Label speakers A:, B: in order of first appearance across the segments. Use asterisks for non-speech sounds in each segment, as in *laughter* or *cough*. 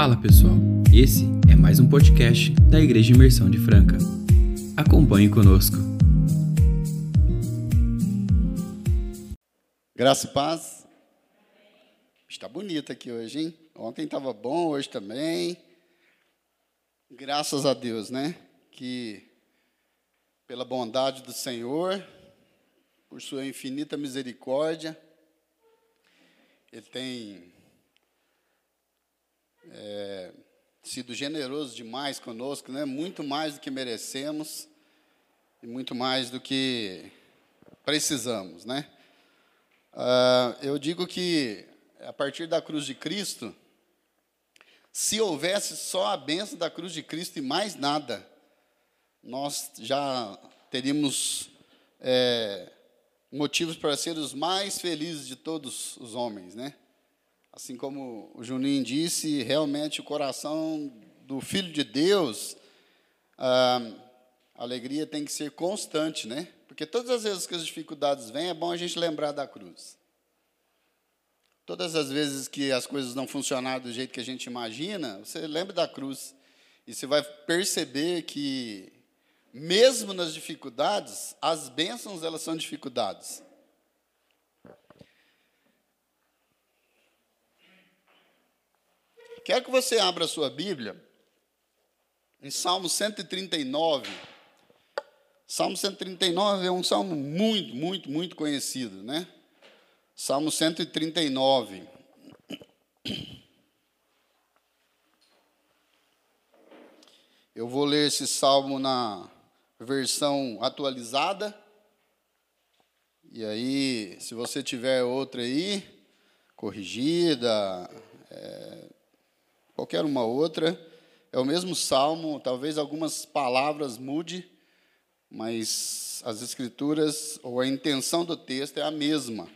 A: Fala pessoal, esse é mais um podcast da Igreja Imersão de Franca. Acompanhe conosco.
B: Graça e paz. Está bonito aqui hoje, hein? Ontem estava bom, hoje também. Graças a Deus, né? Que pela bondade do Senhor, por sua infinita misericórdia, Ele tem é, sido generoso demais conosco, né? muito mais do que merecemos e muito mais do que precisamos. Né? Ah, eu digo que a partir da cruz de Cristo, se houvesse só a bênção da cruz de Cristo e mais nada, nós já teríamos é, motivos para ser os mais felizes de todos os homens, né? Assim como o Juninho disse, realmente o coração do Filho de Deus, a alegria tem que ser constante, né? Porque todas as vezes que as dificuldades vêm, é bom a gente lembrar da cruz. Todas as vezes que as coisas não funcionaram do jeito que a gente imagina, você lembra da cruz. E você vai perceber que, mesmo nas dificuldades, as bênçãos elas são dificuldades. Quero que você abra a sua Bíblia em Salmo 139. Salmo 139 é um salmo muito, muito, muito conhecido, né? Salmo 139. Eu vou ler esse salmo na versão atualizada. E aí, se você tiver outra aí, corrigida, é, qualquer uma outra. É o mesmo salmo, talvez algumas palavras mude, mas as escrituras ou a intenção do texto é a mesma.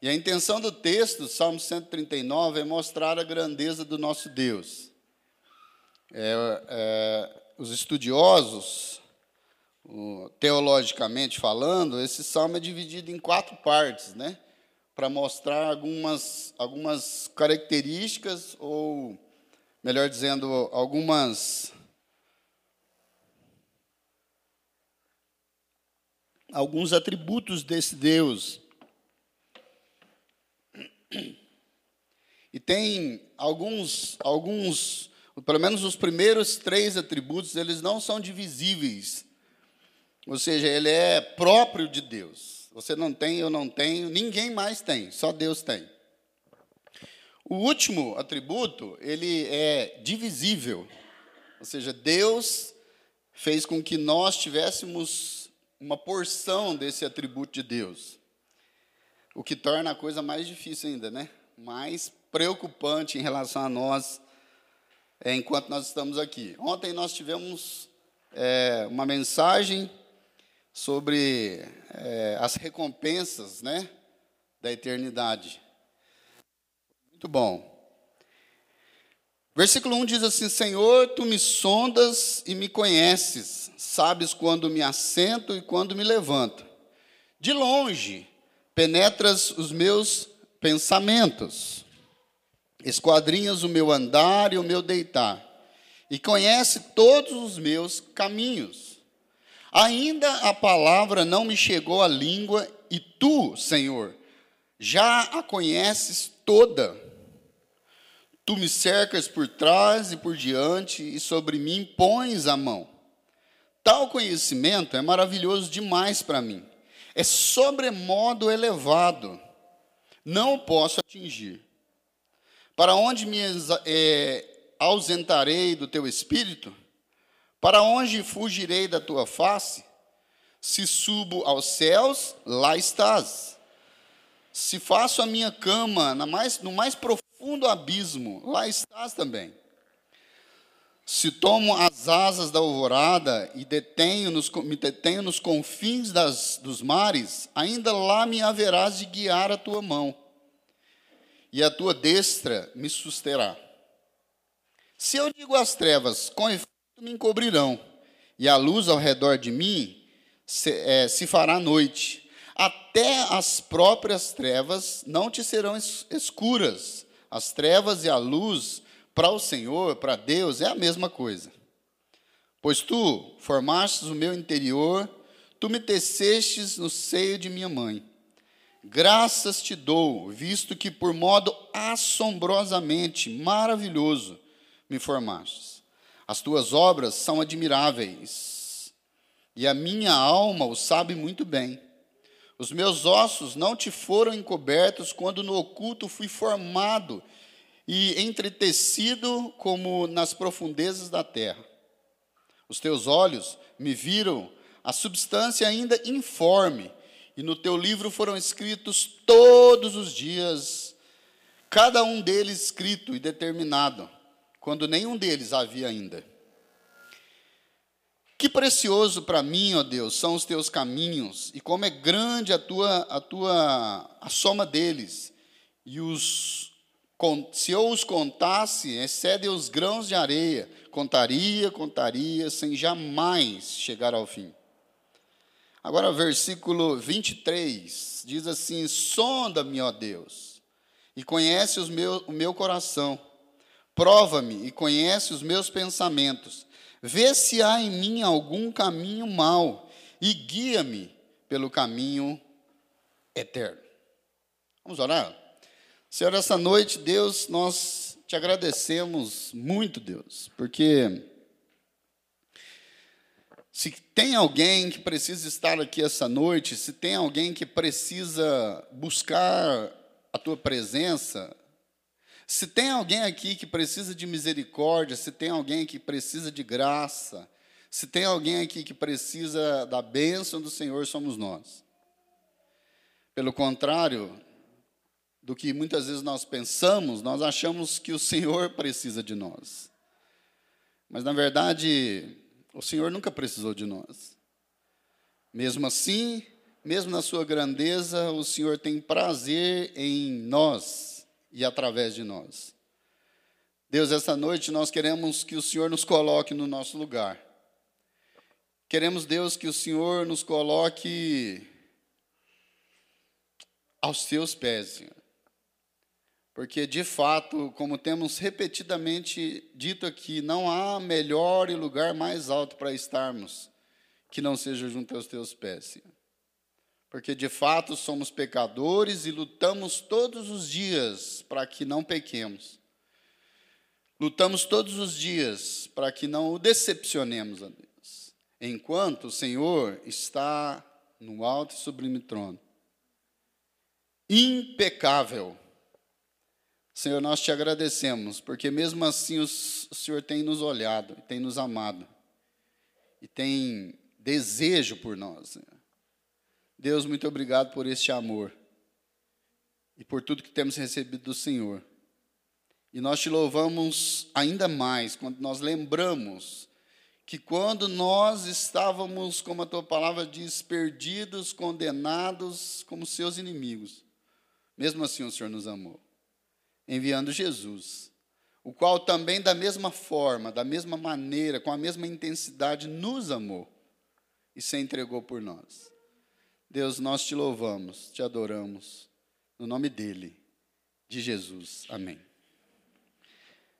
B: E a intenção do texto, Salmo 139, é mostrar a grandeza do nosso Deus. É, é, os estudiosos, teologicamente falando, esse salmo é dividido em quatro partes, né? Para mostrar algumas, algumas características, ou, melhor dizendo, algumas. Alguns atributos desse Deus. E tem alguns, alguns, pelo menos os primeiros três atributos, eles não são divisíveis. Ou seja, ele é próprio de Deus. Você não tem, eu não tenho, ninguém mais tem, só Deus tem. O último atributo, ele é divisível. Ou seja, Deus fez com que nós tivéssemos uma porção desse atributo de Deus. O que torna a coisa mais difícil ainda, né? Mais preocupante em relação a nós é, enquanto nós estamos aqui. Ontem nós tivemos é, uma mensagem sobre é, as recompensas né, da eternidade. Muito bom. Versículo 1 diz assim: Senhor, tu me sondas e me conheces, sabes quando me assento e quando me levanto. De longe penetras os meus pensamentos, esquadrinhas o meu andar e o meu deitar, e conhece todos os meus caminhos. Ainda a palavra não me chegou à língua, e tu, Senhor, já a conheces toda. Tu me cercas por trás e por diante, e sobre mim pões a mão. Tal conhecimento é maravilhoso demais para mim. É sobremodo elevado. Não posso atingir. Para onde me é, ausentarei do teu espírito? Para onde fugirei da tua face? Se subo aos céus, lá estás. Se faço a minha cama mais, no mais profundo abismo, lá estás também. Se tomo as asas da alvorada e detenho nos, me detenho nos confins das, dos mares, ainda lá me haverás de guiar a tua mão, e a tua destra me susterá. Se eu digo às trevas, com efeito, me encobrirão, e a luz ao redor de mim se, é, se fará noite. Até as próprias trevas não te serão escuras. As trevas e a luz para o Senhor, para Deus, é a mesma coisa. Pois tu formastes o meu interior, tu me tecestes no seio de minha mãe. Graças te dou, visto que por modo assombrosamente maravilhoso me formastes. As tuas obras são admiráveis, e a minha alma o sabe muito bem. Os meus ossos não te foram encobertos quando no oculto fui formado e entretecido como nas profundezas da terra. Os teus olhos me viram a substância ainda informe, e no teu livro foram escritos todos os dias, cada um deles escrito e determinado, quando nenhum deles havia ainda. Que precioso para mim, ó Deus, são os teus caminhos, e como é grande a tua a tua a soma deles. E os se eu os contasse, excede os grãos de areia, contaria, contaria, sem jamais chegar ao fim. Agora, versículo 23 diz assim: Sonda-me, ó Deus, e conhece os meu, o meu coração, prova-me e conhece os meus pensamentos, vê se há em mim algum caminho mau e guia-me pelo caminho eterno. Vamos orar? Senhor, essa noite, Deus, nós te agradecemos muito, Deus, porque se tem alguém que precisa estar aqui essa noite, se tem alguém que precisa buscar a tua presença, se tem alguém aqui que precisa de misericórdia, se tem alguém que precisa de graça, se tem alguém aqui que precisa da bênção do Senhor, somos nós. Pelo contrário, do que muitas vezes nós pensamos, nós achamos que o Senhor precisa de nós. Mas, na verdade, o Senhor nunca precisou de nós. Mesmo assim, mesmo na sua grandeza, o Senhor tem prazer em nós e através de nós. Deus, essa noite nós queremos que o Senhor nos coloque no nosso lugar. Queremos, Deus, que o Senhor nos coloque aos seus pés, Senhor. Porque, de fato, como temos repetidamente dito aqui, não há melhor e lugar mais alto para estarmos que não seja junto aos teus pés, Senhor. Porque, de fato, somos pecadores e lutamos todos os dias para que não pequemos. Lutamos todos os dias para que não o decepcionemos a Deus, enquanto o Senhor está no alto e sublime trono. Impecável Senhor, nós te agradecemos, porque mesmo assim o Senhor tem nos olhado, tem nos amado, e tem desejo por nós. Senhor. Deus, muito obrigado por este amor e por tudo que temos recebido do Senhor. E nós te louvamos ainda mais quando nós lembramos que quando nós estávamos, como a tua palavra diz, perdidos, condenados como seus inimigos, mesmo assim o Senhor nos amou enviando Jesus, o qual também, da mesma forma, da mesma maneira, com a mesma intensidade, nos amou e se entregou por nós. Deus, nós te louvamos, te adoramos, no nome dEle, de Jesus. Amém.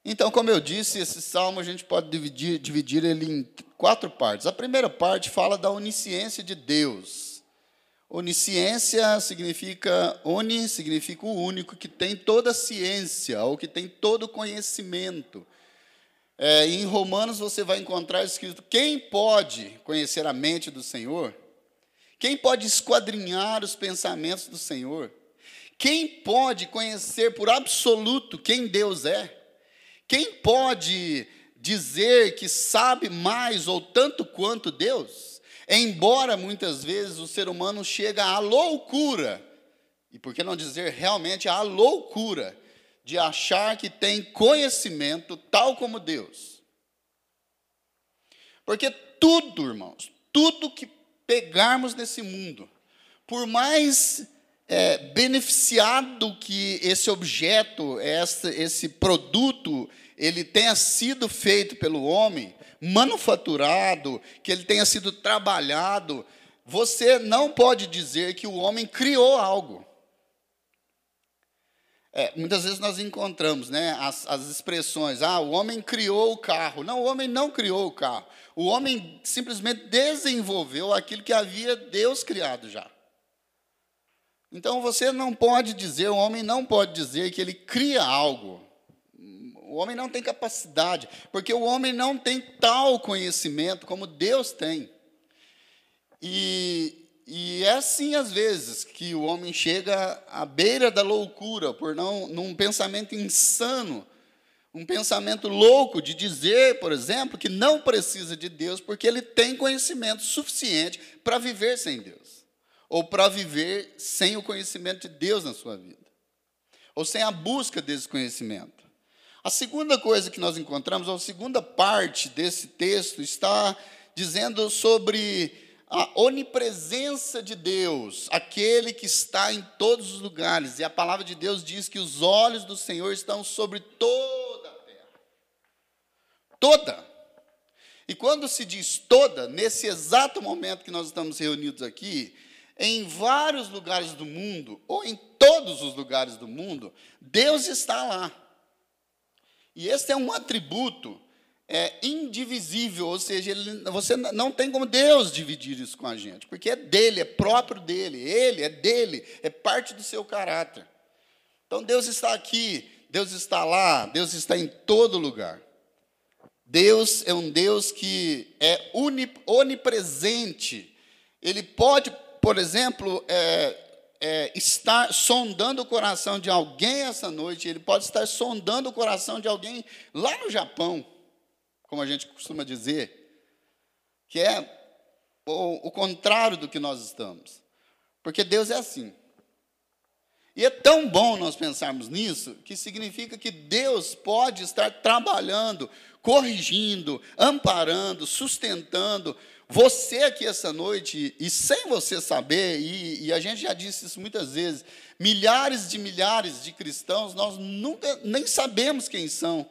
B: Então, como eu disse, esse salmo a gente pode dividir, dividir ele em quatro partes. A primeira parte fala da onisciência de Deus Onisciência significa, oni significa o único que tem toda a ciência, ou que tem todo o conhecimento. É, em Romanos você vai encontrar escrito: quem pode conhecer a mente do Senhor? Quem pode esquadrinhar os pensamentos do Senhor? Quem pode conhecer por absoluto quem Deus é? Quem pode dizer que sabe mais ou tanto quanto Deus? Embora muitas vezes o ser humano chega à loucura, e por que não dizer realmente à loucura, de achar que tem conhecimento tal como Deus. Porque tudo, irmãos, tudo que pegarmos nesse mundo, por mais é, beneficiado que esse objeto, esse, esse produto, ele tenha sido feito pelo homem, manufaturado, que ele tenha sido trabalhado, você não pode dizer que o homem criou algo. É, muitas vezes nós encontramos né, as, as expressões, ah, o homem criou o carro. Não, o homem não criou o carro. O homem simplesmente desenvolveu aquilo que havia Deus criado já. Então você não pode dizer, o homem não pode dizer que ele cria algo. O homem não tem capacidade, porque o homem não tem tal conhecimento como Deus tem. E, e é assim, às vezes, que o homem chega à beira da loucura, por não, num pensamento insano, um pensamento louco de dizer, por exemplo, que não precisa de Deus, porque ele tem conhecimento suficiente para viver sem Deus, ou para viver sem o conhecimento de Deus na sua vida, ou sem a busca desse conhecimento. A segunda coisa que nós encontramos, a segunda parte desse texto, está dizendo sobre a onipresença de Deus, aquele que está em todos os lugares. E a palavra de Deus diz que os olhos do Senhor estão sobre toda a terra. Toda. E quando se diz toda, nesse exato momento que nós estamos reunidos aqui, em vários lugares do mundo, ou em todos os lugares do mundo, Deus está lá. E esse é um atributo é indivisível, ou seja, ele, você não tem como Deus dividir isso com a gente, porque é dele, é próprio dele, ele é dele, é parte do seu caráter. Então Deus está aqui, Deus está lá, Deus está em todo lugar. Deus é um Deus que é onipresente. Ele pode, por exemplo, é, é, estar sondando o coração de alguém essa noite, ele pode estar sondando o coração de alguém lá no Japão como a gente costuma dizer, que é o, o contrário do que nós estamos. Porque Deus é assim. E é tão bom nós pensarmos nisso, que significa que Deus pode estar trabalhando, corrigindo, amparando, sustentando você aqui essa noite, e sem você saber, e, e, a gente já disse isso muitas vezes, milhares de milhares de cristãos, nós nunca nem sabemos quem são,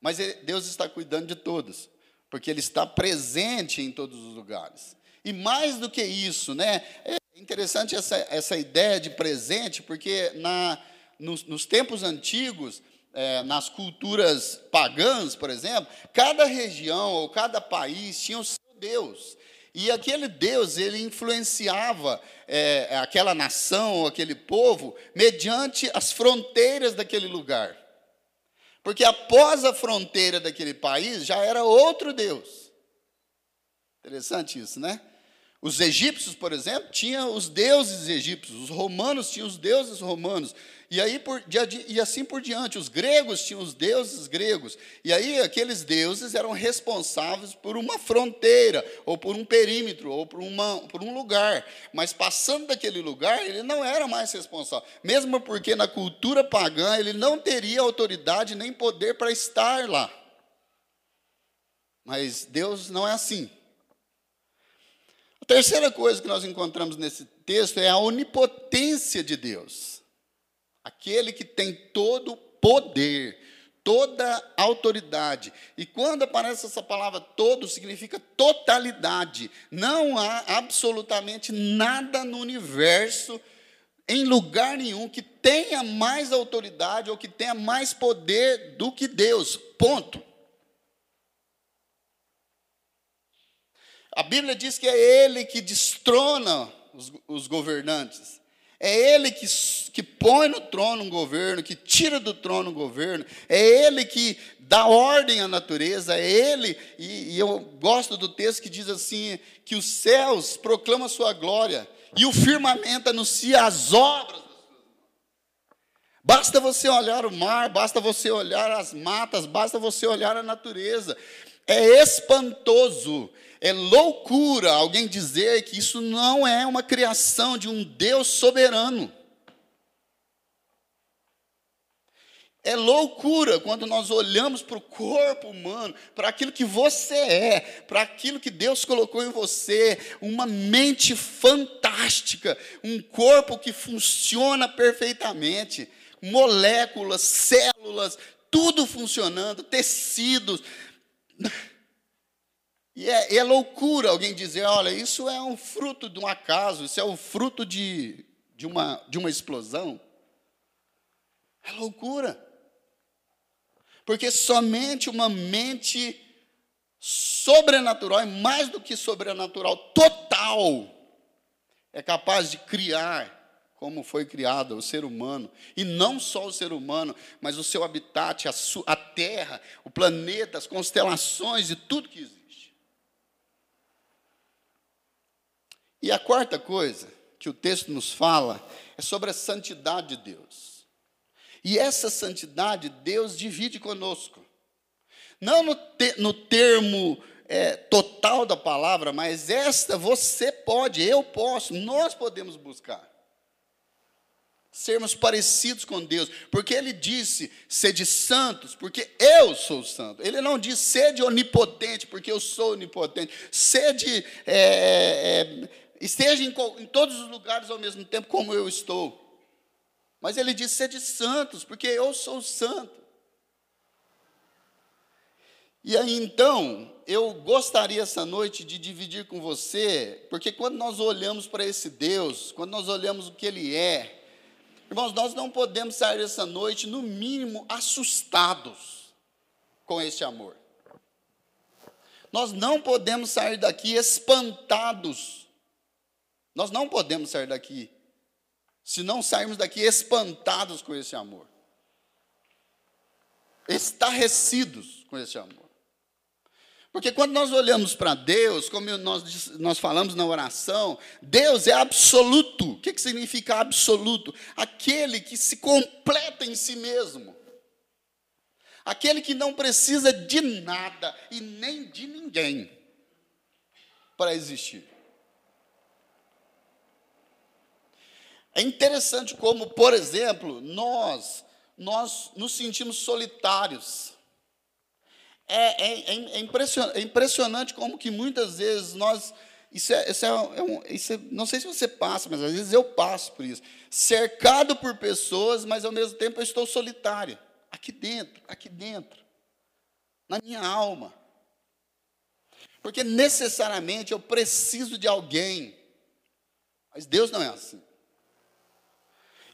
B: mas Deus está cuidando de todos, porque Ele está presente em todos os lugares. E mais do que isso, né, é interessante essa, essa ideia de presente, porque na, nos, nos tempos antigos, é, nas culturas pagãs, por exemplo, cada região ou cada país tinha o seu Deus. E aquele Deus, ele influenciava é, aquela nação, aquele povo, mediante as fronteiras daquele lugar. Porque após a fronteira daquele país já era outro Deus. Interessante isso, né? Os egípcios, por exemplo, tinham os deuses egípcios, os romanos tinham os deuses romanos, e, aí por, e assim por diante. Os gregos tinham os deuses gregos, e aí aqueles deuses eram responsáveis por uma fronteira, ou por um perímetro, ou por, uma, por um lugar. Mas passando daquele lugar, ele não era mais responsável, mesmo porque na cultura pagã ele não teria autoridade nem poder para estar lá. Mas Deus não é assim terceira coisa que nós encontramos nesse texto é a onipotência de Deus. Aquele que tem todo poder, toda autoridade. E quando aparece essa palavra todo, significa totalidade. Não há absolutamente nada no universo, em lugar nenhum, que tenha mais autoridade ou que tenha mais poder do que Deus. Ponto. A Bíblia diz que é Ele que destrona os, os governantes. É Ele que, que põe no trono um governo, que tira do trono um governo. É Ele que dá ordem à natureza. É Ele, e, e eu gosto do texto que diz assim: que os céus proclamam a sua glória e o firmamento anuncia as obras Basta você olhar o mar, basta você olhar as matas, basta você olhar a natureza. É espantoso é loucura alguém dizer que isso não é uma criação de um Deus soberano. É loucura quando nós olhamos para o corpo humano, para aquilo que você é, para aquilo que Deus colocou em você, uma mente fantástica, um corpo que funciona perfeitamente, moléculas, células, tudo funcionando, tecidos. E é, é, loucura alguém dizer, olha, isso é um fruto de um acaso, isso é o um fruto de, de, uma, de uma explosão. É loucura. Porque somente uma mente sobrenatural, e mais do que sobrenatural, total, é capaz de criar como foi criado o ser humano. E não só o ser humano, mas o seu habitat, a, a terra, o planeta, as constelações e tudo que existe. E a quarta coisa que o texto nos fala é sobre a santidade de Deus. E essa santidade Deus divide conosco. Não no, te, no termo é, total da palavra, mas esta você pode, eu posso, nós podemos buscar sermos parecidos com Deus, porque ele disse, sede santos, porque eu sou santo. Ele não disse, sede onipotente, porque eu sou onipotente. Sede, é, é, esteja em, em todos os lugares ao mesmo tempo, como eu estou. Mas ele disse, sede santos, porque eu sou santo. E aí então, eu gostaria essa noite de dividir com você, porque quando nós olhamos para esse Deus, quando nós olhamos o que Ele é, Irmãos, nós não podemos sair essa noite, no mínimo, assustados com este amor. Nós não podemos sair daqui espantados. Nós não podemos sair daqui se não sairmos daqui espantados com esse amor. Estarrecidos com esse amor. Porque quando nós olhamos para Deus, como nós, nós falamos na oração, Deus é absoluto. O que, que significa absoluto? Aquele que se completa em si mesmo. Aquele que não precisa de nada e nem de ninguém para existir. É interessante como, por exemplo, nós nós nos sentimos solitários é, é, é, impressionante, é como que muitas vezes nós. Isso é, isso é, é um, isso é, não sei se você passa, mas às vezes eu passo por isso. Cercado por pessoas, mas ao mesmo tempo eu estou solitário. Aqui dentro, aqui dentro. Na minha alma. Porque necessariamente eu preciso de alguém. Mas Deus não é assim.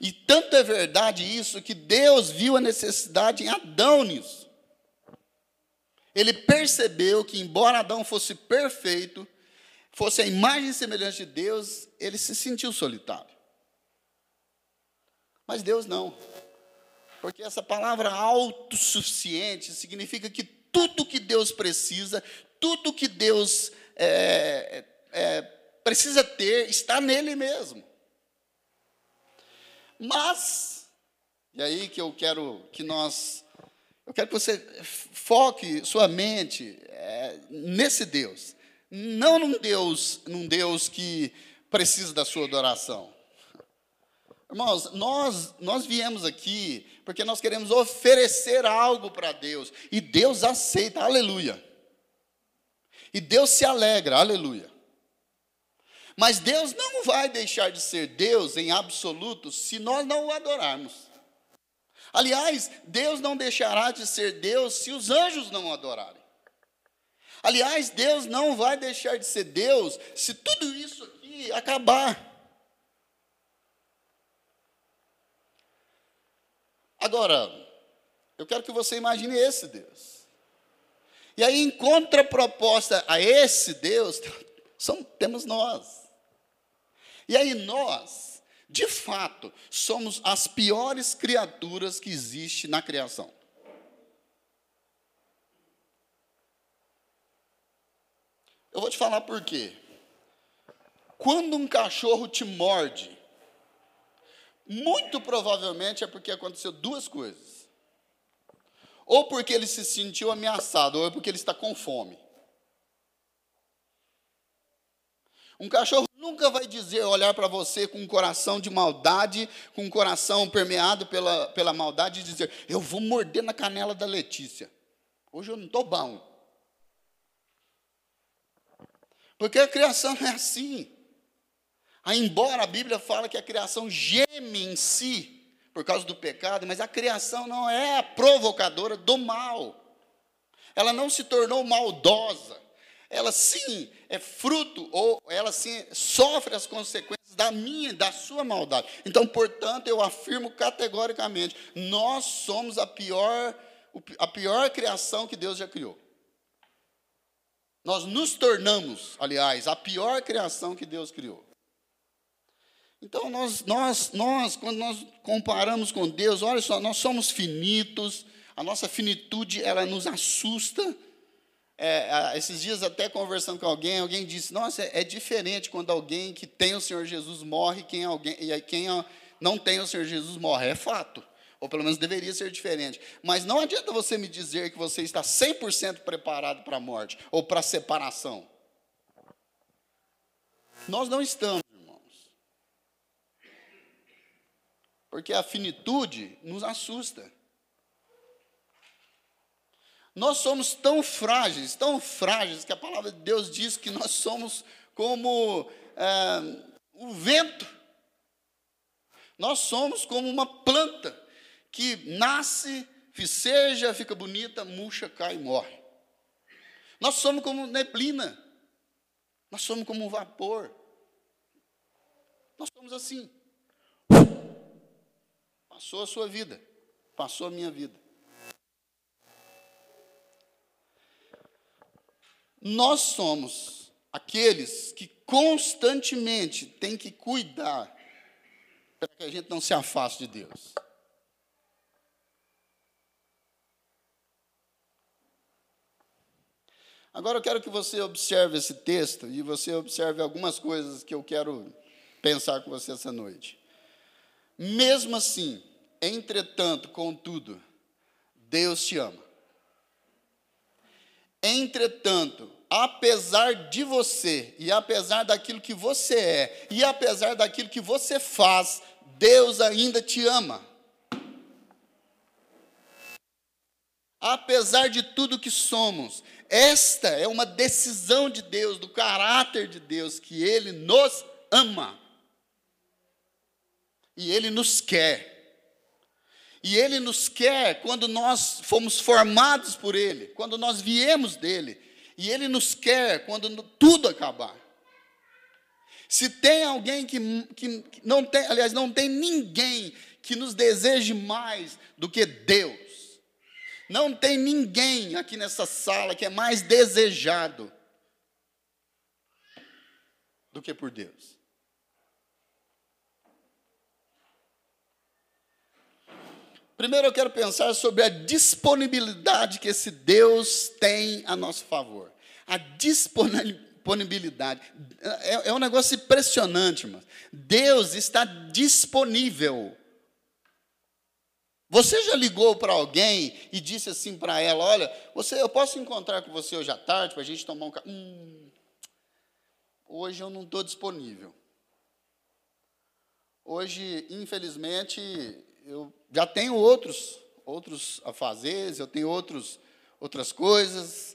B: E tanto é verdade isso que Deus viu a necessidade em Adão nisso ele percebeu que, embora Adão fosse perfeito, fosse a imagem semelhante de Deus, ele se sentiu solitário. Mas Deus não. Porque essa palavra autossuficiente significa que tudo que Deus precisa, tudo que Deus é, é, precisa ter, está nele mesmo. Mas, e aí que eu quero que nós eu quero que você foque sua mente é, nesse Deus. Não num Deus, num Deus que precisa da sua adoração. Irmãos, nós, nós viemos aqui porque nós queremos oferecer algo para Deus. E Deus aceita, aleluia. E Deus se alegra, aleluia. Mas Deus não vai deixar de ser Deus em absoluto se nós não o adorarmos. Aliás, Deus não deixará de ser Deus se os anjos não o adorarem. Aliás, Deus não vai deixar de ser Deus se tudo isso aqui acabar. Agora, eu quero que você imagine esse Deus. E aí, em contraproposta a esse Deus, *laughs* são, temos nós. E aí, nós de fato, somos as piores criaturas que existe na criação. Eu vou te falar por quê. Quando um cachorro te morde, muito provavelmente é porque aconteceu duas coisas. Ou porque ele se sentiu ameaçado, ou é porque ele está com fome. Um cachorro nunca vai dizer, olhar para você com um coração de maldade, com um coração permeado pela, pela maldade, e dizer: Eu vou morder na canela da Letícia. Hoje eu não estou bom. Porque a criação é assim. Aí, embora a Bíblia fala que a criação geme em si por causa do pecado, mas a criação não é provocadora do mal. Ela não se tornou maldosa ela sim é fruto, ou ela sim sofre as consequências da minha, da sua maldade. Então, portanto, eu afirmo categoricamente: nós somos a pior, a pior criação que Deus já criou. Nós nos tornamos, aliás, a pior criação que Deus criou. Então, nós, nós, nós, quando nós comparamos com Deus, olha só, nós somos finitos, a nossa finitude, ela nos assusta. É, esses dias, até conversando com alguém, alguém disse: Nossa, é, é, diferente quando alguém que tem o Senhor Jesus morre quem alguém, e quem não tem o Senhor Jesus morre. É fato. Ou pelo menos deveria ser diferente. Mas não adianta você me dizer que você está 100% preparado para a morte ou para a separação. Nós não estamos, irmãos. Porque a finitude nos assusta. Nós somos tão frágeis, tão frágeis, que a palavra de Deus diz que nós somos como é, o vento. Nós somos como uma planta que nasce, viceja, fica bonita, murcha, cai e morre. Nós somos como neblina. Nós somos como um vapor. Nós somos assim. Passou a sua vida, passou a minha vida. Nós somos aqueles que constantemente têm que cuidar para que a gente não se afaste de Deus. Agora eu quero que você observe esse texto e você observe algumas coisas que eu quero pensar com você essa noite. Mesmo assim, entretanto, contudo, Deus te ama. Entretanto, apesar de você, e apesar daquilo que você é, e apesar daquilo que você faz, Deus ainda te ama. Apesar de tudo que somos, esta é uma decisão de Deus, do caráter de Deus, que Ele nos ama. E Ele nos quer. E Ele nos quer quando nós fomos formados por Ele, quando nós viemos dEle. E Ele nos quer quando tudo acabar. Se tem alguém que, que não tem, aliás, não tem ninguém que nos deseje mais do que Deus. Não tem ninguém aqui nessa sala que é mais desejado do que por Deus. Primeiro eu quero pensar sobre a disponibilidade que esse Deus tem a nosso favor. A disponibilidade. É, é um negócio impressionante, irmão. Deus está disponível você já ligou para alguém e disse assim para ela: Olha, você, eu posso encontrar com você hoje à tarde para a gente tomar um café? Hum, hoje eu não estou disponível. Hoje, infelizmente, eu já tenho outros, outros afazeres, eu tenho outros, outras coisas.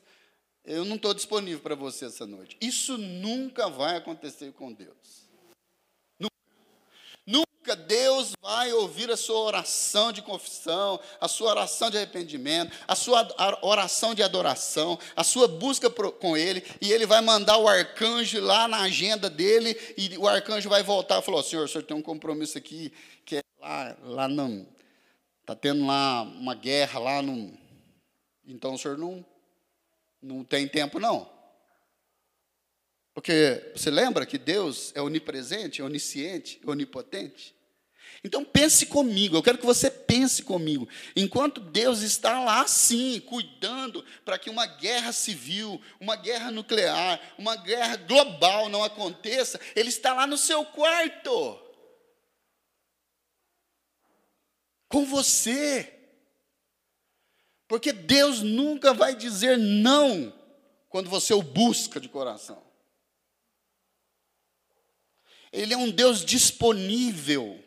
B: Eu não estou disponível para você essa noite. Isso nunca vai acontecer com Deus. Nunca Deus vai ouvir a sua oração de confissão, a sua oração de arrependimento, a sua oração de adoração, a sua busca com Ele, e Ele vai mandar o arcanjo lá na agenda dele, e o arcanjo vai voltar e falar: Senhor, o senhor tem um compromisso aqui, que é lá, lá não. Está tendo lá uma guerra lá no. Então o senhor não, não tem tempo, não. Porque você lembra que Deus é onipresente, onisciente, onipotente? Então pense comigo, eu quero que você pense comigo. Enquanto Deus está lá sim, cuidando para que uma guerra civil, uma guerra nuclear, uma guerra global não aconteça, Ele está lá no seu quarto. Com você. Porque Deus nunca vai dizer não quando você o busca de coração. Ele é um Deus disponível.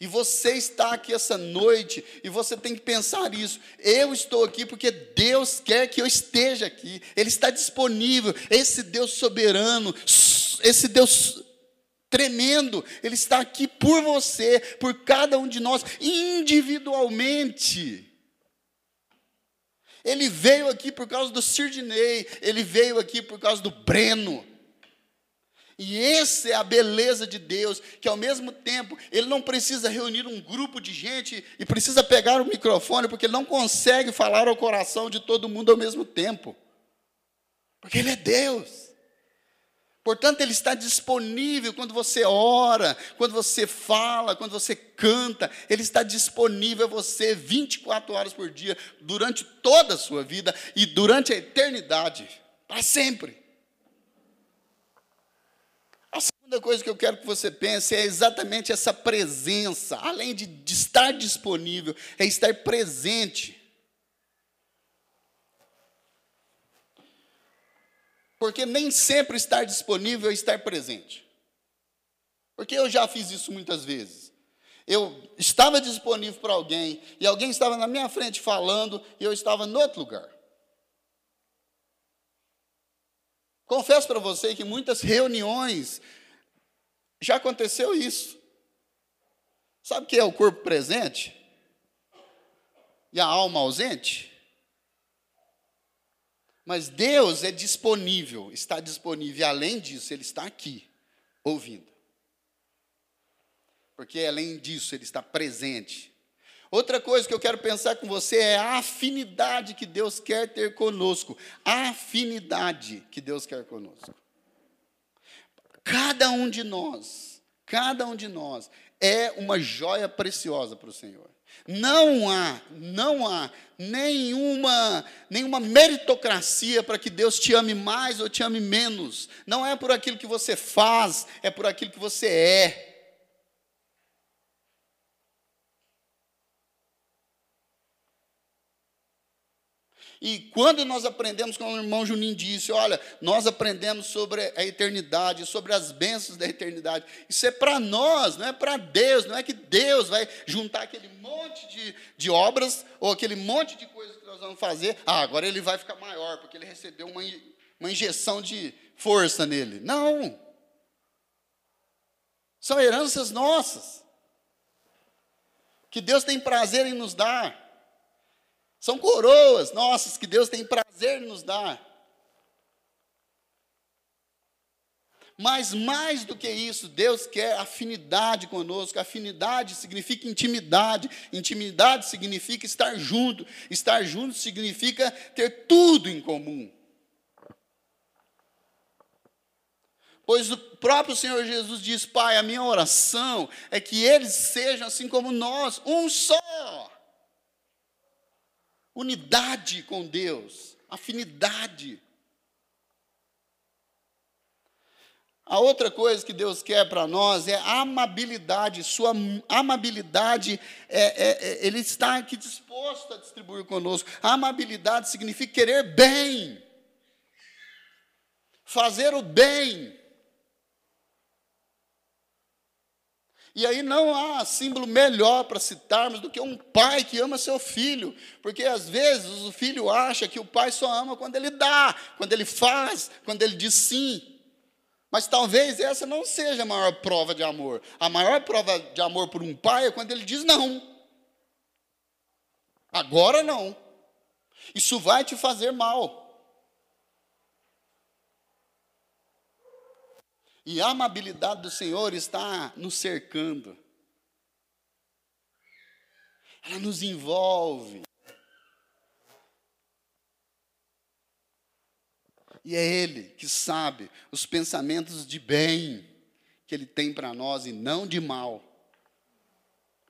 B: E você está aqui essa noite e você tem que pensar isso. Eu estou aqui porque Deus quer que eu esteja aqui. Ele está disponível. Esse Deus soberano, esse Deus tremendo, ele está aqui por você, por cada um de nós individualmente. Ele veio aqui por causa do Sirdinei, ele veio aqui por causa do Breno. E essa é a beleza de Deus, que ao mesmo tempo ele não precisa reunir um grupo de gente e precisa pegar o microfone, porque ele não consegue falar ao coração de todo mundo ao mesmo tempo. Porque ele é Deus. Portanto, ele está disponível quando você ora, quando você fala, quando você canta, ele está disponível a você 24 horas por dia, durante toda a sua vida e durante a eternidade, para sempre. segunda coisa que eu quero que você pense é exatamente essa presença, além de estar disponível, é estar presente. Porque nem sempre estar disponível é estar presente. Porque eu já fiz isso muitas vezes. Eu estava disponível para alguém, e alguém estava na minha frente falando, e eu estava em outro lugar. Confesso para você que muitas reuniões já aconteceu isso. Sabe o que é o corpo presente? E a alma ausente? Mas Deus é disponível, está disponível, e além disso, Ele está aqui, ouvindo. Porque além disso, Ele está presente. Outra coisa que eu quero pensar com você é a afinidade que Deus quer ter conosco. A afinidade que Deus quer conosco. Cada um de nós, cada um de nós é uma joia preciosa para o Senhor. Não há, não há nenhuma, nenhuma meritocracia para que Deus te ame mais ou te ame menos. Não é por aquilo que você faz, é por aquilo que você é. E quando nós aprendemos, como o irmão Juninho disse, olha, nós aprendemos sobre a eternidade, sobre as bênçãos da eternidade. Isso é para nós, não é para Deus, não é que Deus vai juntar aquele monte de, de obras ou aquele monte de coisas que nós vamos fazer. Ah, agora ele vai ficar maior, porque ele recebeu uma, uma injeção de força nele. Não. São heranças nossas. Que Deus tem prazer em nos dar. São coroas nossas que Deus tem prazer em nos dar. Mas mais do que isso, Deus quer afinidade conosco. Afinidade significa intimidade. Intimidade significa estar junto. Estar junto significa ter tudo em comum. Pois o próprio Senhor Jesus diz: Pai, a minha oração é que eles sejam assim como nós, um só unidade com Deus, afinidade. A outra coisa que Deus quer para nós é amabilidade. Sua amabilidade, é, é, é, Ele está aqui disposto a distribuir conosco. Amabilidade significa querer bem, fazer o bem. E aí não há símbolo melhor para citarmos do que um pai que ama seu filho, porque às vezes o filho acha que o pai só ama quando ele dá, quando ele faz, quando ele diz sim. Mas talvez essa não seja a maior prova de amor. A maior prova de amor por um pai é quando ele diz não. Agora não. Isso vai te fazer mal. E a amabilidade do Senhor está nos cercando. Ela nos envolve. E é Ele que sabe os pensamentos de bem que Ele tem para nós e não de mal.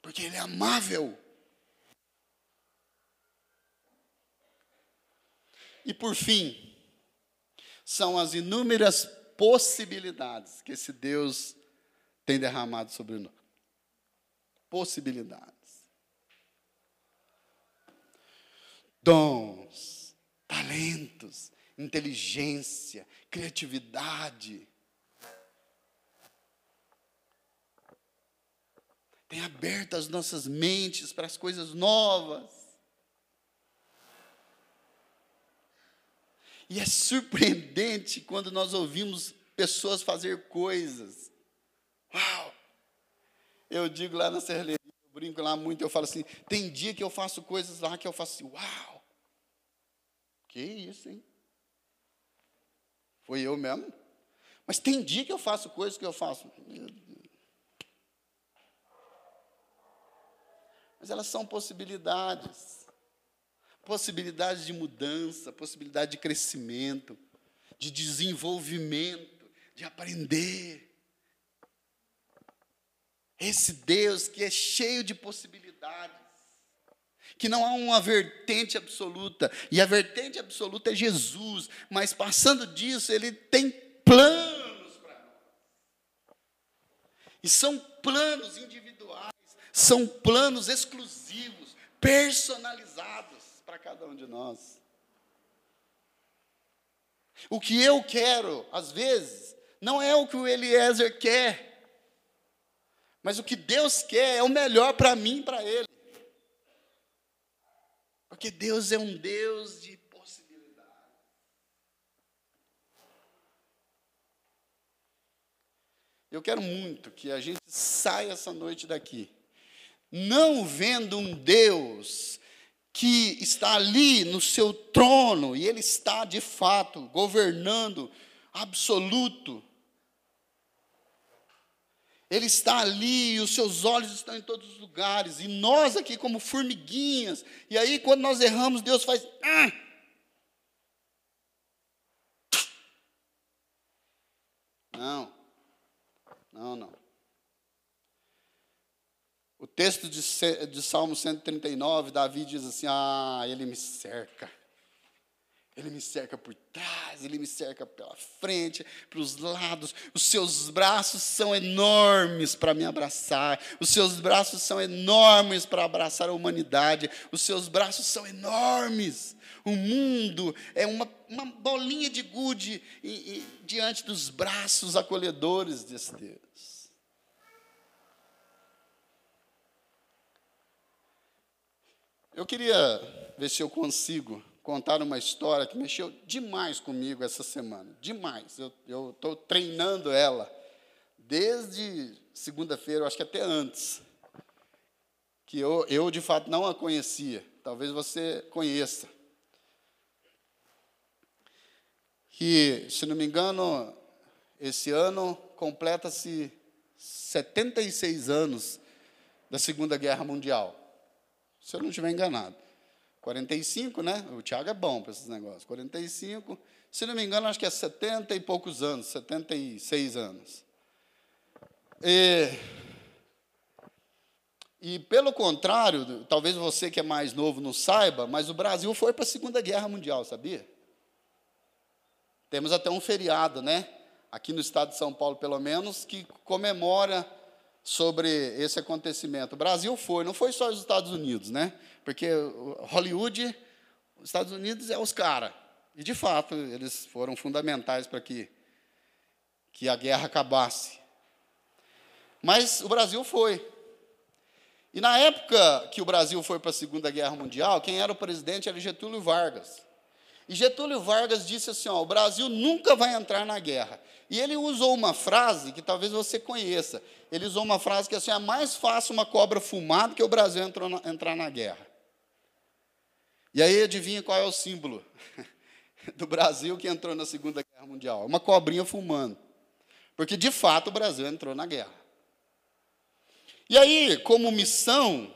B: Porque Ele é amável. E por fim, são as inúmeras possibilidades que esse Deus tem derramado sobre nós. Possibilidades. Dons, talentos, inteligência, criatividade. Tem aberto as nossas mentes para as coisas novas. E é surpreendente quando nós ouvimos pessoas fazer coisas. Uau! Eu digo lá na serralheria, eu brinco lá muito, eu falo assim, tem dia que eu faço coisas lá que eu faço assim, uau! Que isso, hein? Foi eu mesmo? Mas tem dia que eu faço coisas que eu faço. Mas elas são possibilidades. Possibilidades de mudança, possibilidade de crescimento, de desenvolvimento, de aprender. Esse Deus que é cheio de possibilidades, que não há uma vertente absoluta, e a vertente absoluta é Jesus, mas passando disso, ele tem planos para nós. E são planos individuais, são planos exclusivos, personalizados para cada um de nós. O que eu quero, às vezes, não é o que o Eliezer quer. Mas o que Deus quer é o melhor para mim e para ele. Porque Deus é um Deus de possibilidades. Eu quero muito que a gente saia essa noite daqui, não vendo um Deus que está ali no seu trono, e Ele está de fato governando absoluto, ele está ali, e os seus olhos estão em todos os lugares, e nós aqui como formiguinhas, e aí quando nós erramos, Deus faz. Ah! Não, não, não. O texto de, de Salmo 139, Davi diz assim: Ah, ele me cerca ele me cerca por trás, ele me cerca pela frente, pelos lados. Os seus braços são enormes para me abraçar. Os seus braços são enormes para abraçar a humanidade. Os seus braços são enormes. O mundo é uma, uma bolinha de gude e, e, diante dos braços acolhedores desse Deus. Eu queria ver se eu consigo contar uma história que mexeu demais comigo essa semana. Demais. Eu estou treinando ela desde segunda-feira, acho que até antes. Que eu, eu, de fato, não a conhecia. Talvez você conheça. Que, se não me engano, esse ano completa-se 76 anos da Segunda Guerra Mundial. Se eu não estiver enganado. 45, né? O Tiago é bom para esses negócios. 45, se não me engano, acho que é 70 e poucos anos, 76 anos. E, e pelo contrário, talvez você que é mais novo não saiba, mas o Brasil foi para a Segunda Guerra Mundial, sabia? Temos até um feriado, né? Aqui no estado de São Paulo, pelo menos, que comemora sobre esse acontecimento. O Brasil foi, não foi só os Estados Unidos, né? Porque Hollywood, os Estados Unidos é os caras. E, de fato, eles foram fundamentais para que, que a guerra acabasse. Mas o Brasil foi. E na época que o Brasil foi para a Segunda Guerra Mundial, quem era o presidente era Getúlio Vargas. E Getúlio Vargas disse assim: ó, o Brasil nunca vai entrar na guerra. E ele usou uma frase que talvez você conheça. Ele usou uma frase que é assim: é mais fácil uma cobra fumar do que o Brasil na, entrar na guerra. E aí adivinha qual é o símbolo *laughs* do Brasil que entrou na Segunda Guerra Mundial? Uma cobrinha fumando. Porque de fato o Brasil entrou na guerra. E aí, como missão,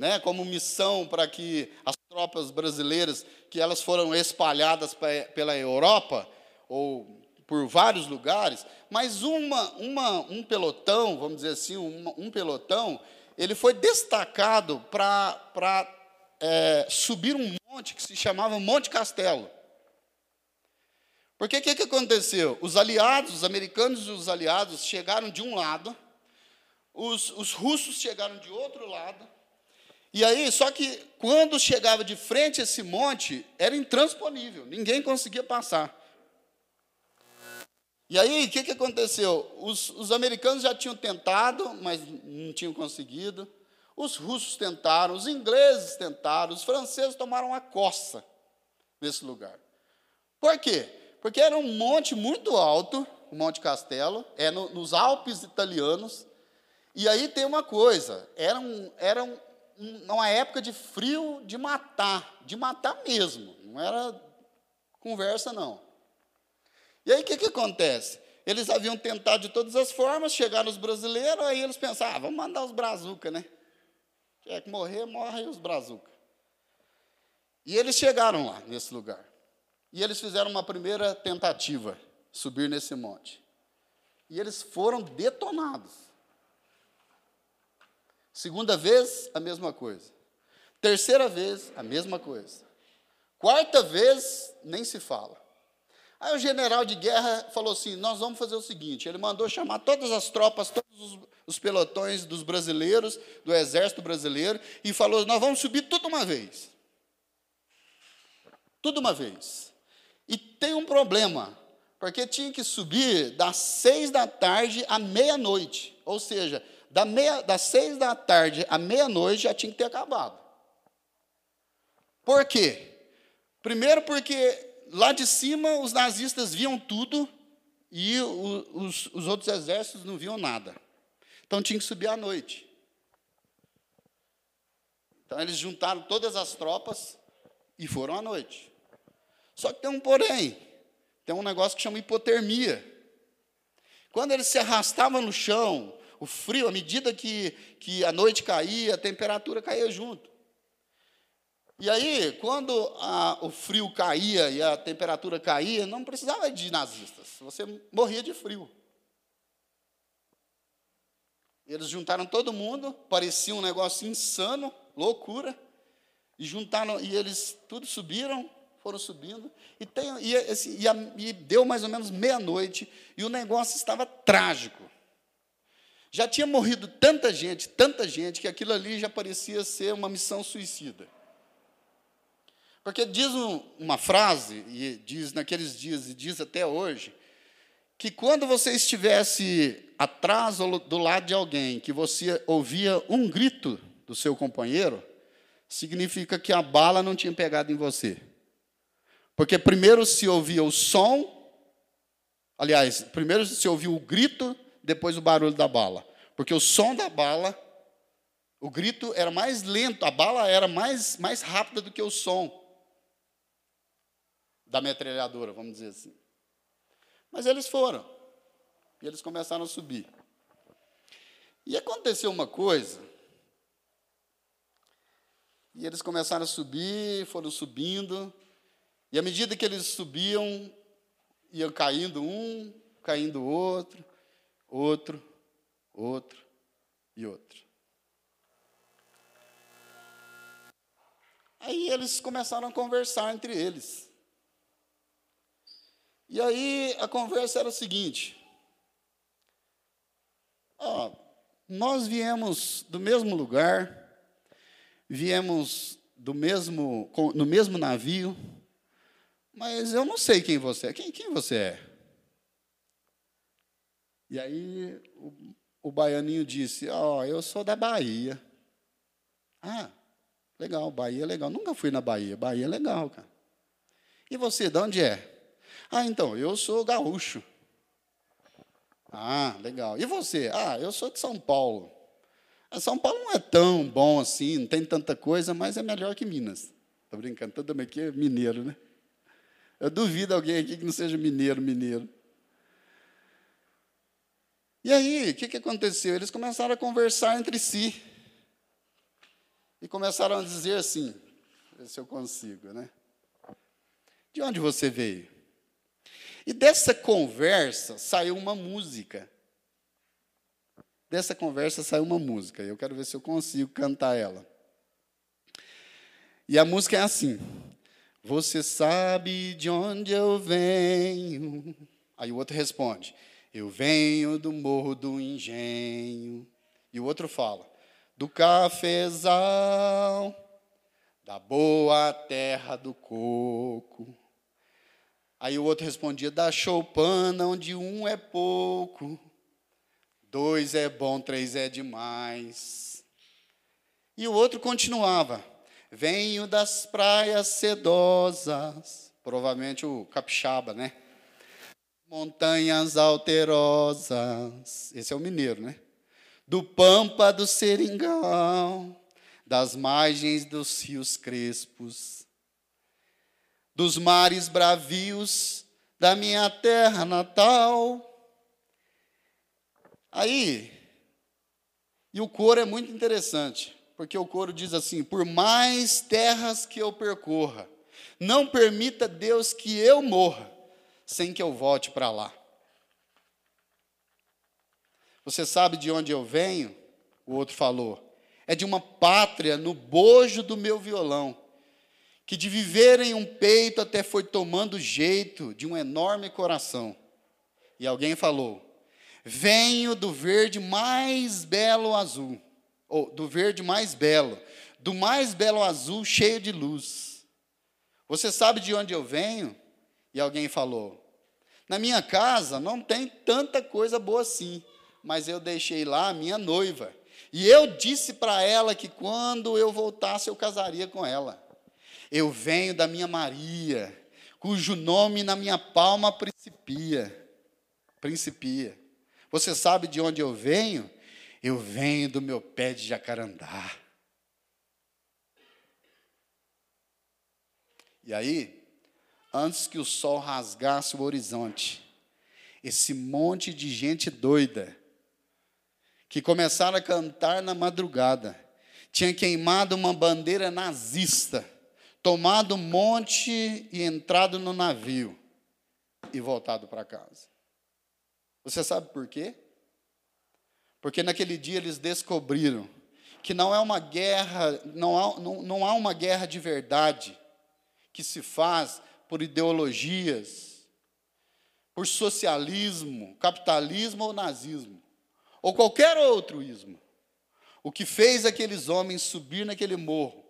B: né, como missão para que as tropas brasileiras, que elas foram espalhadas pela Europa, ou por vários lugares, mas uma, uma, um pelotão, vamos dizer assim, um, um pelotão, ele foi destacado para é, subir um monte que se chamava Monte Castelo. Porque o que, que aconteceu? Os aliados, os americanos e os aliados chegaram de um lado, os, os russos chegaram de outro lado, e aí, só que quando chegava de frente a esse monte, era intransponível, ninguém conseguia passar. E aí, o que, que aconteceu? Os, os americanos já tinham tentado, mas não tinham conseguido. Os russos tentaram, os ingleses tentaram, os franceses tomaram a coça nesse lugar. Por quê? Porque era um monte muito alto, o Monte Castelo, é no, nos Alpes italianos. E aí tem uma coisa, era, um, era um, uma época de frio de matar, de matar mesmo, não era conversa não. E aí o que, que acontece? Eles haviam tentado de todas as formas, chegaram os brasileiros, aí eles pensaram, ah, vamos mandar os brazuca, né? É que morrer, morre os brazuca. E eles chegaram lá, nesse lugar. E eles fizeram uma primeira tentativa, subir nesse monte. E eles foram detonados. Segunda vez, a mesma coisa. Terceira vez, a mesma coisa. Quarta vez, nem se fala. Aí o general de guerra falou assim: Nós vamos fazer o seguinte. Ele mandou chamar todas as tropas, todos os, os pelotões dos brasileiros, do exército brasileiro, e falou: Nós vamos subir tudo uma vez. Tudo uma vez. E tem um problema, porque tinha que subir das seis da tarde à meia-noite. Ou seja, da meia, das seis da tarde à meia-noite já tinha que ter acabado. Por quê? Primeiro, porque lá de cima os nazistas viam tudo e os, os outros exércitos não viam nada. Então tinha que subir à noite. Então eles juntaram todas as tropas e foram à noite. Só que tem um porém, tem um negócio que chama hipotermia. Quando eles se arrastavam no chão, o frio, à medida que, que a noite caía, a temperatura caía junto. E aí, quando a, o frio caía e a temperatura caía, não precisava de nazistas, você morria de frio. Eles juntaram todo mundo, parecia um negócio insano, loucura, e juntaram, e eles tudo subiram, foram subindo, e, tem, e, assim, e, a, e deu mais ou menos meia-noite, e o negócio estava trágico. Já tinha morrido tanta gente, tanta gente, que aquilo ali já parecia ser uma missão suicida. Porque diz uma frase, e diz naqueles dias, e diz até hoje, que quando você estivesse atrás ou do lado de alguém, que você ouvia um grito do seu companheiro, significa que a bala não tinha pegado em você. Porque primeiro se ouvia o som, aliás, primeiro se ouvia o grito, depois o barulho da bala. Porque o som da bala, o grito era mais lento, a bala era mais, mais rápida do que o som da metralhadora, vamos dizer assim. Mas eles foram. E eles começaram a subir. E aconteceu uma coisa. E eles começaram a subir, foram subindo. E à medida que eles subiam, iam caindo um, caindo outro, outro, outro e outro. Aí eles começaram a conversar entre eles. E aí a conversa era o seguinte: ó, nós viemos do mesmo lugar, viemos do mesmo, no mesmo navio, mas eu não sei quem você é. Quem, quem você é? E aí o, o baianinho disse: Ó, oh, eu sou da Bahia. Ah, legal, Bahia é legal. Nunca fui na Bahia. Bahia é legal, cara. E você, de onde é? Ah, então, eu sou gaúcho. Ah, legal. E você? Ah, eu sou de São Paulo. Ah, São Paulo não é tão bom assim, não tem tanta coisa, mas é melhor que Minas. Estou brincando, todo mundo aqui é mineiro, né? Eu duvido alguém aqui que não seja mineiro, mineiro. E aí, o que, que aconteceu? Eles começaram a conversar entre si. E começaram a dizer assim, ver se eu consigo, né? De onde você veio? E dessa conversa saiu uma música. Dessa conversa saiu uma música. Eu quero ver se eu consigo cantar ela. E a música é assim: Você sabe de onde eu venho? Aí o outro responde: Eu venho do morro do engenho. E o outro fala: Do cafezal, da boa terra do coco. Aí o outro respondia: da choupana, onde um é pouco, dois é bom, três é demais. E o outro continuava: venho das praias sedosas, provavelmente o capixaba, né? Montanhas alterosas, esse é o mineiro, né? Do pampa do seringal, das margens dos rios crespos dos mares bravios da minha terra natal. Aí, e o coro é muito interessante, porque o coro diz assim: por mais terras que eu percorra, não permita Deus que eu morra sem que eu volte para lá. Você sabe de onde eu venho? O outro falou. É de uma pátria no bojo do meu violão, que de viver em um peito até foi tomando jeito de um enorme coração. E alguém falou: Venho do verde mais belo azul, ou do verde mais belo, do mais belo azul cheio de luz. Você sabe de onde eu venho? E alguém falou: Na minha casa não tem tanta coisa boa assim mas eu deixei lá a minha noiva. E eu disse para ela que quando eu voltasse eu casaria com ela. Eu venho da minha Maria, cujo nome na minha palma principia. Principia. Você sabe de onde eu venho? Eu venho do meu pé de jacarandá. E aí, antes que o sol rasgasse o horizonte, esse monte de gente doida que começaram a cantar na madrugada. Tinha queimado uma bandeira nazista, tomado um monte e entrado no navio e voltado para casa. Você sabe por quê? Porque naquele dia eles descobriram que não é uma guerra, não há, não, não há uma guerra de verdade que se faz por ideologias, por socialismo, capitalismo ou nazismo ou qualquer outro ismo. O que fez aqueles homens subir naquele morro,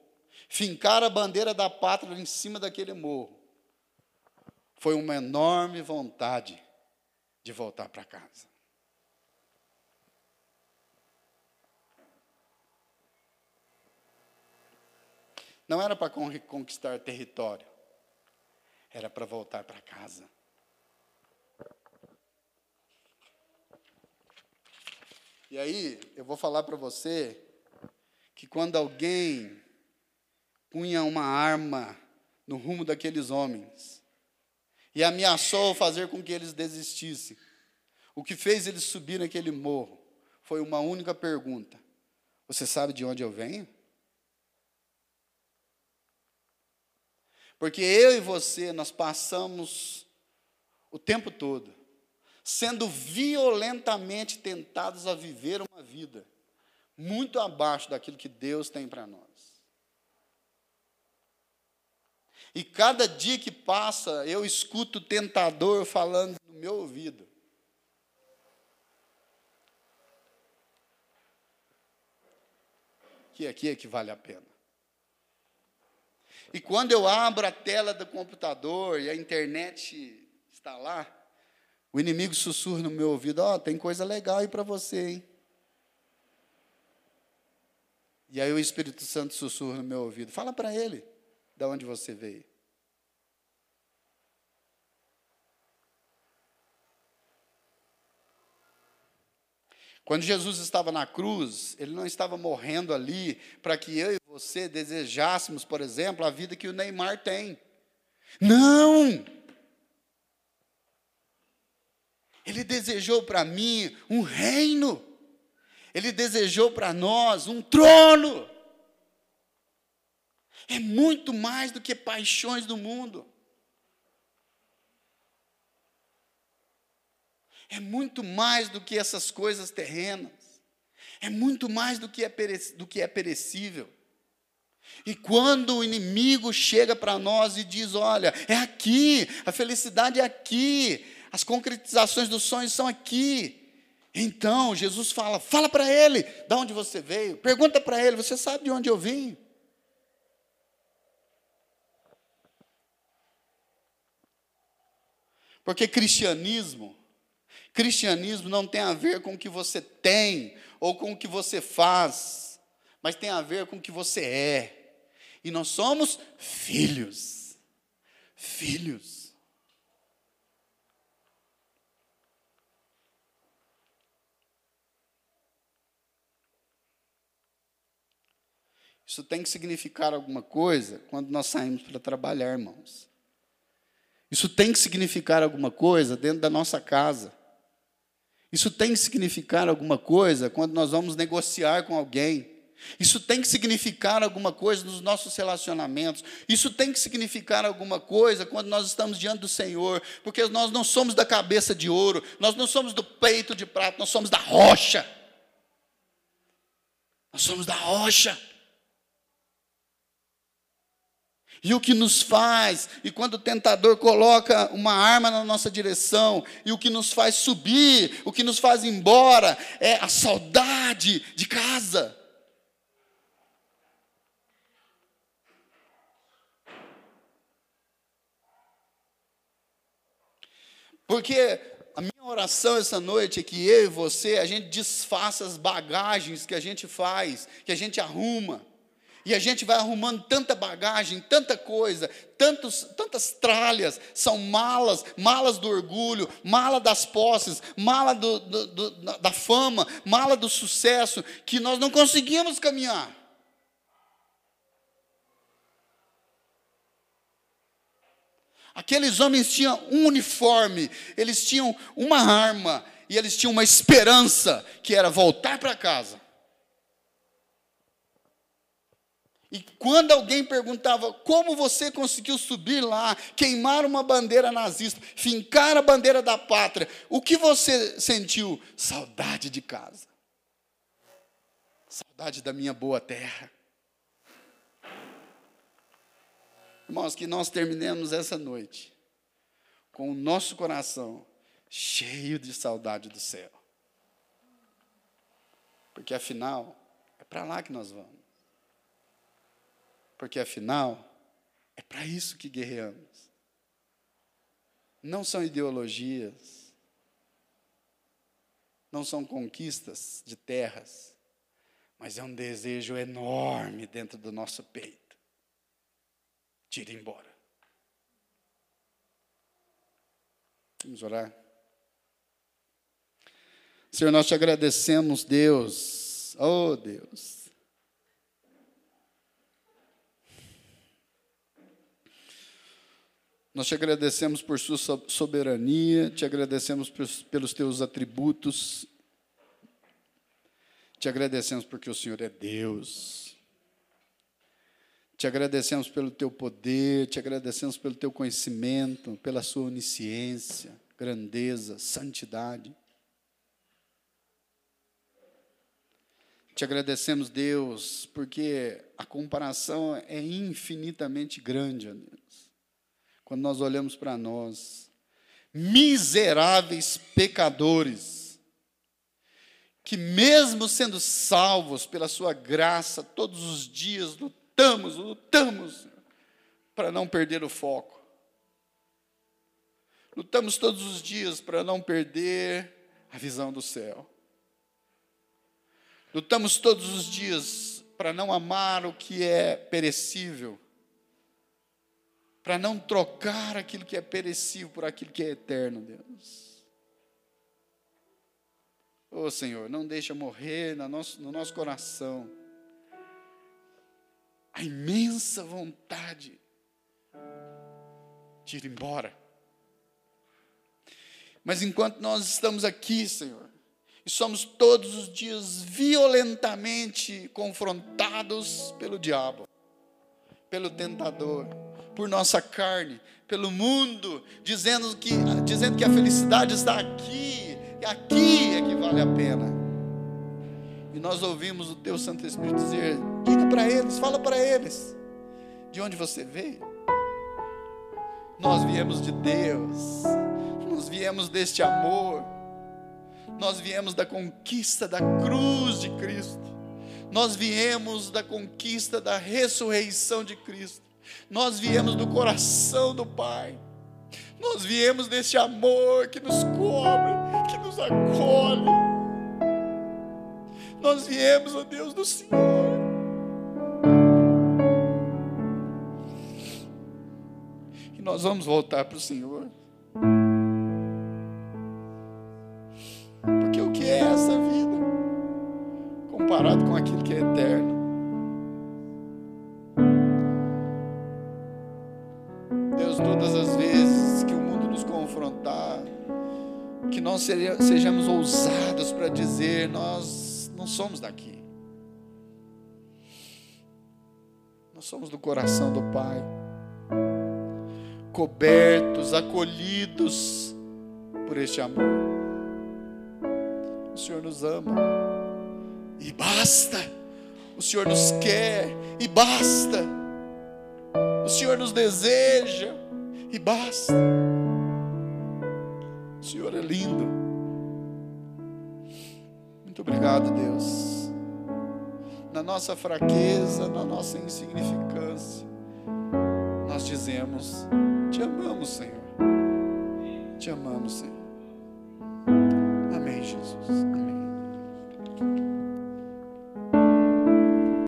B: fincar a bandeira da pátria em cima daquele morro, foi uma enorme vontade de voltar para casa. Não era para conquistar território, era para voltar para casa. E aí, eu vou falar para você que quando alguém punha uma arma no rumo daqueles homens e ameaçou fazer com que eles desistissem, o que fez eles subir naquele morro foi uma única pergunta: Você sabe de onde eu venho? Porque eu e você, nós passamos o tempo todo sendo violentamente tentados a viver uma vida muito abaixo daquilo que Deus tem para nós. E cada dia que passa, eu escuto o tentador falando no meu ouvido. Que aqui é que vale a pena. E quando eu abro a tela do computador e a internet está lá, o inimigo sussurra no meu ouvido: Ó, oh, tem coisa legal aí para você, hein? E aí o Espírito Santo sussurra no meu ouvido: Fala para ele de onde você veio. Quando Jesus estava na cruz, ele não estava morrendo ali para que eu e você desejássemos, por exemplo, a vida que o Neymar tem. Não! Ele desejou para mim um reino. Ele desejou para nós um trono. É muito mais do que paixões do mundo. É muito mais do que essas coisas terrenas. É muito mais do que é, do que é perecível. E quando o inimigo chega para nós e diz: Olha, é aqui, a felicidade é aqui, as concretizações dos sonhos são aqui. Então, Jesus fala: fala para ele de onde você veio, pergunta para ele: você sabe de onde eu vim? Porque cristianismo, cristianismo não tem a ver com o que você tem ou com o que você faz, mas tem a ver com o que você é. E nós somos filhos. Filhos. Isso tem que significar alguma coisa quando nós saímos para trabalhar, irmãos. Isso tem que significar alguma coisa dentro da nossa casa. Isso tem que significar alguma coisa quando nós vamos negociar com alguém. Isso tem que significar alguma coisa nos nossos relacionamentos. Isso tem que significar alguma coisa quando nós estamos diante do Senhor, porque nós não somos da cabeça de ouro, nós não somos do peito de prata, nós somos da rocha. Nós somos da rocha. E o que nos faz, e quando o tentador coloca uma arma na nossa direção, e o que nos faz subir, o que nos faz embora, é a saudade de casa. Porque a minha oração essa noite é que eu e você, a gente desfaça as bagagens que a gente faz, que a gente arruma. E a gente vai arrumando tanta bagagem, tanta coisa, tantos, tantas tralhas, são malas, malas do orgulho, mala das posses, mala do, do, do, da fama, mala do sucesso, que nós não conseguimos caminhar. Aqueles homens tinham um uniforme, eles tinham uma arma e eles tinham uma esperança que era voltar para casa. E quando alguém perguntava como você conseguiu subir lá, queimar uma bandeira nazista, fincar a bandeira da pátria, o que você sentiu? Saudade de casa. Saudade da minha boa terra. Irmãos, que nós terminemos essa noite com o nosso coração cheio de saudade do céu. Porque afinal, é para lá que nós vamos. Porque afinal, é para isso que guerreamos. Não são ideologias, não são conquistas de terras, mas é um desejo enorme dentro do nosso peito de ir embora. Vamos orar. Senhor, nós te agradecemos, Deus. Oh, Deus. Nós te agradecemos por sua soberania, te agradecemos pelos teus atributos, te agradecemos porque o Senhor é Deus. Te agradecemos pelo teu poder, te agradecemos pelo teu conhecimento, pela sua onisciência, grandeza, santidade. Te agradecemos, Deus, porque a comparação é infinitamente grande, Deus. Quando nós olhamos para nós, miseráveis pecadores, que mesmo sendo salvos pela sua graça, todos os dias lutamos, lutamos para não perder o foco. Lutamos todos os dias para não perder a visão do céu. Lutamos todos os dias para não amar o que é perecível, para não trocar aquilo que é perecível por aquilo que é eterno, Deus. Oh Senhor, não deixa morrer no nosso, no nosso coração a imensa vontade de ir embora. Mas enquanto nós estamos aqui, Senhor, e somos todos os dias violentamente confrontados pelo diabo, pelo tentador, por nossa carne, pelo mundo, dizendo que, dizendo que a felicidade está aqui, e aqui é que vale a pena. E nós ouvimos o Teu Santo Espírito dizer: diga para eles, fala para eles, de onde você veio. Nós viemos de Deus, nós viemos deste amor, nós viemos da conquista da cruz de Cristo, nós viemos da conquista da ressurreição de Cristo, nós viemos do coração do Pai. Nós viemos desse amor que nos cobre, que nos acolhe, nós viemos, ó Deus, do Senhor. E nós vamos voltar para o Senhor. Sejamos ousados para dizer: nós não somos daqui. Nós somos do coração do Pai, cobertos, acolhidos por este amor. O Senhor nos ama e basta. O Senhor nos quer e basta. O Senhor nos deseja e basta. O Senhor é lindo. Muito obrigado, Deus. Na nossa fraqueza, na nossa insignificância, nós dizemos: Te amamos, Senhor. Te amamos, Senhor. Amém, Jesus.